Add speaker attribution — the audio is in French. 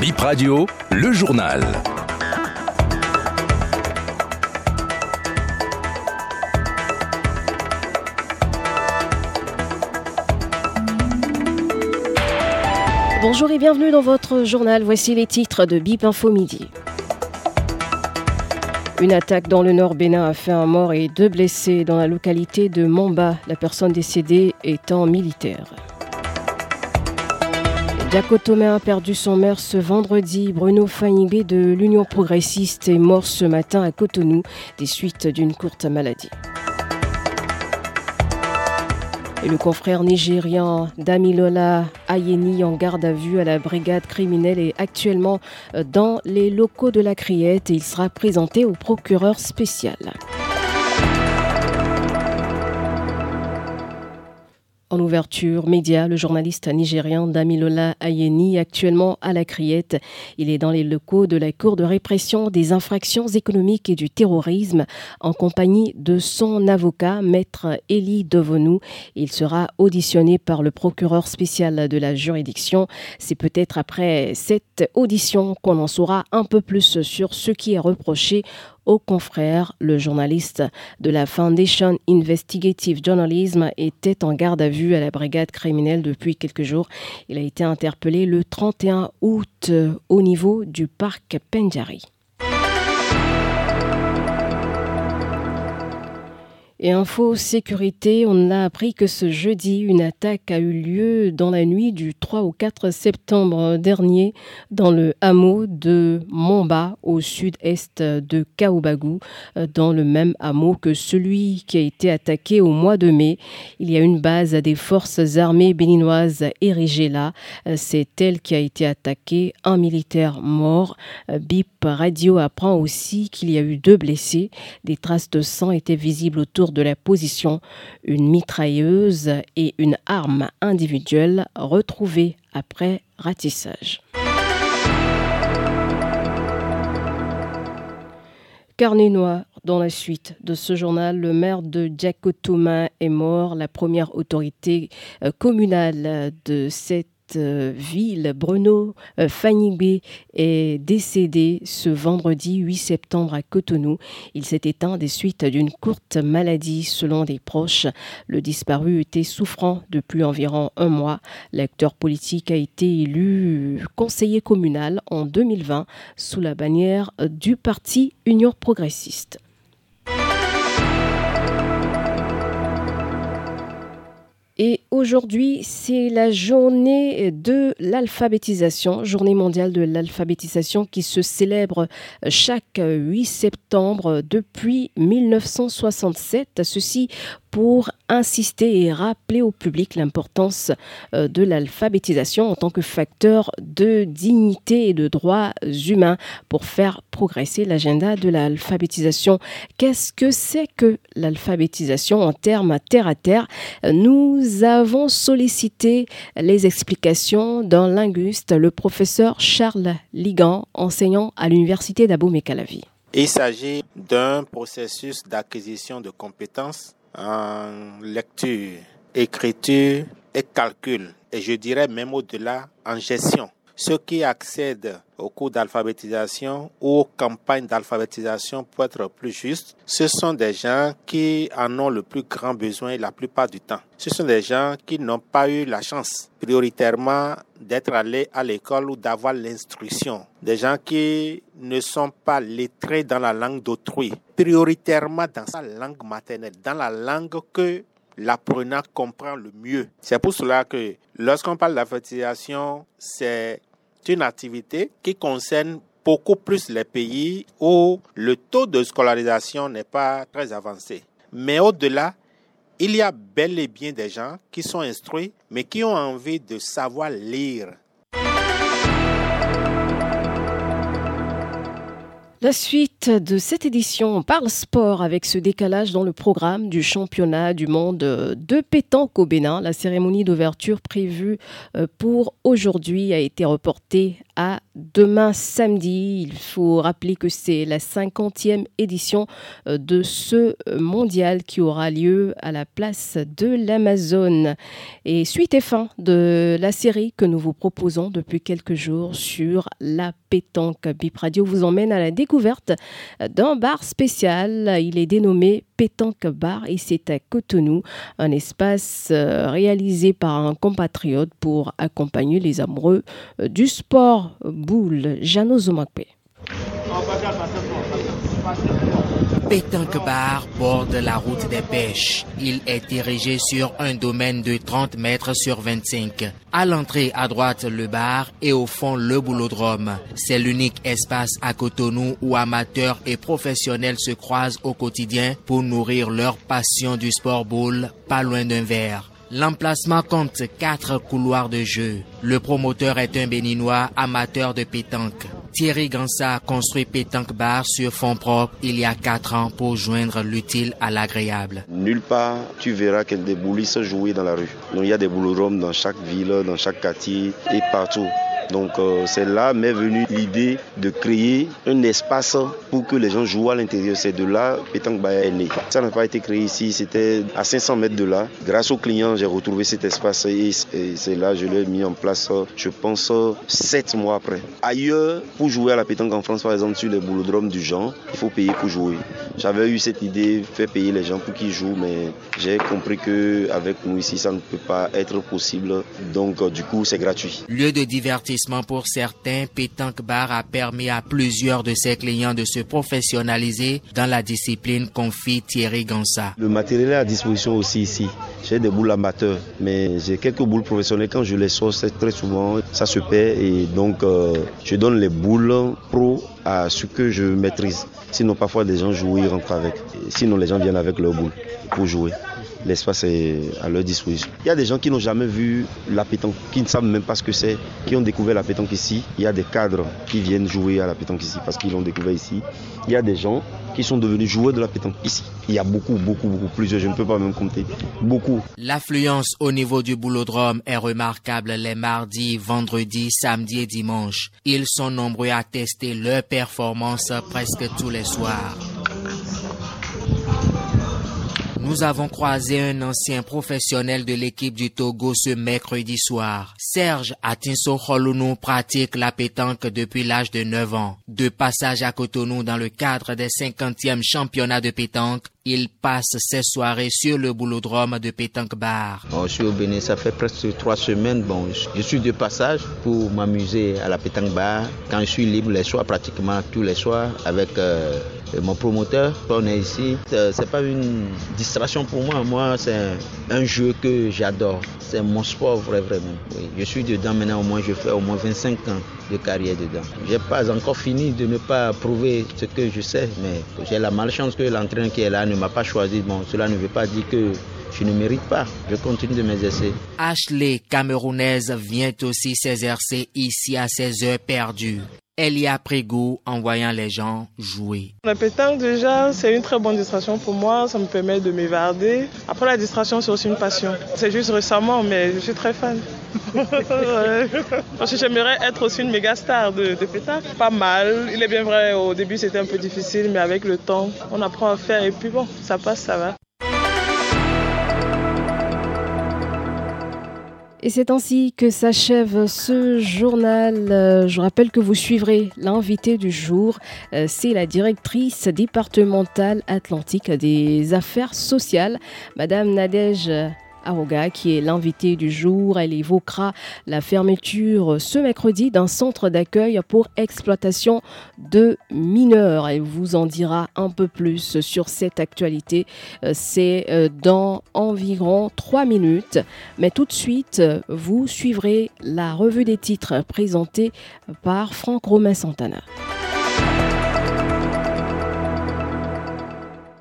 Speaker 1: Bip Radio, le journal.
Speaker 2: Bonjour et bienvenue dans votre journal. Voici les titres de Bip Info Midi. Une attaque dans le nord Bénin a fait un mort et deux blessés dans la localité de Mamba, la personne décédée étant militaire. Diakotome a perdu son maire ce vendredi. Bruno Faingbe de l'Union progressiste est mort ce matin à Cotonou des suites d'une courte maladie. Et le confrère nigérien Damilola Ayeni en garde à vue à la brigade criminelle est actuellement dans les locaux de la Criette et il sera présenté au procureur spécial. En ouverture média, le journaliste nigérien Damilola Ayeni, actuellement à la Criette, il est dans les locaux de la Cour de répression des infractions économiques et du terrorisme en compagnie de son avocat, maître Elie Devonou. Il sera auditionné par le procureur spécial de la juridiction. C'est peut-être après cette audition qu'on en saura un peu plus sur ce qui est reproché au confrère. Le journaliste de la Foundation Investigative Journalism était en garde à vue à la brigade criminelle depuis quelques jours. Il a été interpellé le 31 août au niveau du parc Pendjari. Et info sécurité, on a appris que ce jeudi, une attaque a eu lieu dans la nuit du 3 au 4 septembre dernier dans le hameau de Momba au sud-est de Kaobagou, dans le même hameau que celui qui a été attaqué au mois de mai. Il y a une base des forces armées béninoises érigée là. C'est elle qui a été attaquée, un militaire mort. BIP Radio apprend aussi qu'il y a eu deux blessés. Des traces de sang étaient visibles autour de la position, une mitrailleuse et une arme individuelle retrouvées après ratissage. Carnet noir dans la suite de ce journal, le maire de Diakotoma est mort, la première autorité communale de cette ville, Bruno Fanigbe, est décédé ce vendredi 8 septembre à Cotonou. Il s'est éteint des suites d'une courte maladie selon des proches. Le disparu était souffrant depuis environ un mois. L'acteur politique a été élu conseiller communal en 2020 sous la bannière du parti Union progressiste. Et aujourd'hui, c'est la journée de l'alphabétisation, journée mondiale de l'alphabétisation qui se célèbre chaque 8 septembre depuis 1967. Ceci pour insister et rappeler au public l'importance de l'alphabétisation en tant que facteur de dignité et de droits humains pour faire progresser l'agenda de l'alphabétisation. Qu'est-ce que c'est que l'alphabétisation en termes terre à terre? Nous avons sollicité les explications d'un linguiste, le professeur Charles Ligan, enseignant à l'université d'Abomey-Calavi.
Speaker 3: Il s'agit d'un processus d'acquisition de compétences en lecture, écriture et calcul, et je dirais même au-delà en gestion. Ceux qui accèdent aux cours d'alphabétisation ou aux campagnes d'alphabétisation, pour être plus juste, ce sont des gens qui en ont le plus grand besoin la plupart du temps. Ce sont des gens qui n'ont pas eu la chance prioritairement d'être allés à l'école ou d'avoir l'instruction. Des gens qui ne sont pas lettrés dans la langue d'autrui, prioritairement dans sa langue maternelle, dans la langue que l'apprenant comprend le mieux. C'est pour cela que lorsqu'on parle d'alphabétisation, c'est une activité qui concerne beaucoup plus les pays où le taux de scolarisation n'est pas très avancé. Mais au-delà, il y a bel et bien des gens qui sont instruits, mais qui ont envie de savoir lire.
Speaker 2: La suite de cette édition parle sport avec ce décalage dans le programme du championnat du monde de pétanque au Bénin. La cérémonie d'ouverture prévue pour aujourd'hui a été reportée à demain samedi. Il faut rappeler que c'est la 50e édition euh, de ce mondial qui aura lieu à la place de l'Amazone. Et suite et fin de la série que nous vous proposons depuis quelques jours sur la pétanque. Bip Radio vous emmène à la découverte d'un bar spécial. Il est dénommé Pétanque Bar et c'est à Cotonou, un espace euh, réalisé par un compatriote pour accompagner les amoureux euh, du sport boule. Jano Zomakpe.
Speaker 4: Pétanque Bar borde la route des pêches. Il est érigé sur un domaine de 30 mètres sur 25. À l'entrée à droite le bar et au fond le boulodrome. C'est l'unique espace à Cotonou où amateurs et professionnels se croisent au quotidien pour nourrir leur passion du sport boule pas loin d'un verre. L'emplacement compte quatre couloirs de jeu. Le promoteur est un béninois amateur de pétanque. Thierry Gansa a construit Pétanque Bar sur fond propre il y a quatre ans pour joindre l'utile à l'agréable.
Speaker 5: Nulle part tu verras que des boulisses jouer dans la rue. Il y a des boulodromes dans chaque ville, dans chaque quartier et partout. Donc euh, c'est là m'est venue l'idée de créer un espace pour que les gens jouent à l'intérieur. C'est de là Pétanque Baya est né. Ça n'a pas été créé ici, c'était à 500 mètres de là. Grâce aux clients, j'ai retrouvé cet espace et, c'est là je l'ai mis en place, je pense, sept mois après. Ailleurs, pour jouer à la pétanque en France, par exemple, sur les boulodromes du genre, il faut payer pour jouer. J'avais eu cette idée, faire payer les gens pour qu'ils jouent, mais j'ai compris que avec nous ici, ça ne peut pas être possible. Donc, euh, du coup, c'est gratuit.
Speaker 4: Lieu de divertissement pour certains, Pétanque Bar a permis à plusieurs de ses clients de se professionnaliser dans la discipline, confie Thierry Gansa.
Speaker 5: Le matériel est à disposition aussi ici. J'ai des boules amateurs, mais j'ai quelques boules professionnelles. Quand je les sors, très souvent, ça se perd et donc euh, je donne les boules pro à ce que je maîtrise. Sinon, parfois, des gens jouent, ils rentrent avec. Sinon, les gens viennent avec leurs boules pour jouer l'espace est à leur disposition. Il y a des gens qui n'ont jamais vu la pétanque, qui ne savent même pas ce que c'est, qui ont découvert la pétanque ici. Il y a des cadres qui viennent jouer à la pétanque ici parce qu'ils l'ont découvert ici. Il y a des gens qui sont devenus joueurs de la pétanque ici. Il y a beaucoup, beaucoup, beaucoup, plusieurs, je ne peux pas même compter. Beaucoup.
Speaker 4: L'affluence au niveau du boulodrome est remarquable les mardis, vendredis, samedis et dimanches. Ils sont nombreux à tester leur performance presque tous les soirs. Nous avons croisé un ancien professionnel de l'équipe du Togo ce mercredi soir. Serge Atinso Holunou pratique la pétanque depuis l'âge de 9 ans. De passage à Cotonou dans le cadre des 50e championnats de pétanque, il passe ses soirées sur le boulodrome de Pétanque Bar.
Speaker 6: je suis au Bénin, ça fait presque trois semaines. Bon, je suis de passage pour m'amuser à la Pétanque Bar. Quand je suis libre les soirs, pratiquement tous les soirs, avec euh, mon promoteur, on est ici. C'est pas une distraction pour moi. Moi, c'est un jeu que j'adore. C'est mon sport vraiment. Je suis dedans maintenant, au moins, je fais au moins 25 ans de carrière dedans. J'ai pas encore fini de ne pas prouver ce que je sais, mais j'ai la malchance que l'entraîneur qui est là ne m'a pas choisi. Bon, cela ne veut pas dire que je ne mérite pas. Je continue de m'exercer.
Speaker 4: Ashley, camerounaise, vient aussi s'exercer ici à ses heures perdues. Elle y a pris goût en voyant les gens jouer.
Speaker 7: La pétanque, déjà, c'est une très bonne distraction pour moi. Ça me permet de m'évarder. Après, la distraction, c'est aussi une passion. C'est juste récemment, mais je suis très fan. Parce que j'aimerais être aussi une méga star de, de pétanque. Pas mal. Il est bien vrai, au début, c'était un peu difficile, mais avec le temps, on apprend à faire et puis bon, ça passe, ça va.
Speaker 2: Et c'est ainsi que s'achève ce journal. Euh, je rappelle que vous suivrez l'invité du jour. Euh, c'est la directrice départementale atlantique des affaires sociales, Madame Nadège Aroga, qui est l'invité du jour. Elle évoquera la fermeture ce mercredi d'un centre d'accueil pour exploitation de mineurs. Elle vous en dira un peu plus sur cette actualité. Euh, c'est euh, dans environ trois minutes. Mais tout de suite, vous suivrez la revue des titres présentée par Franck Romain Santana.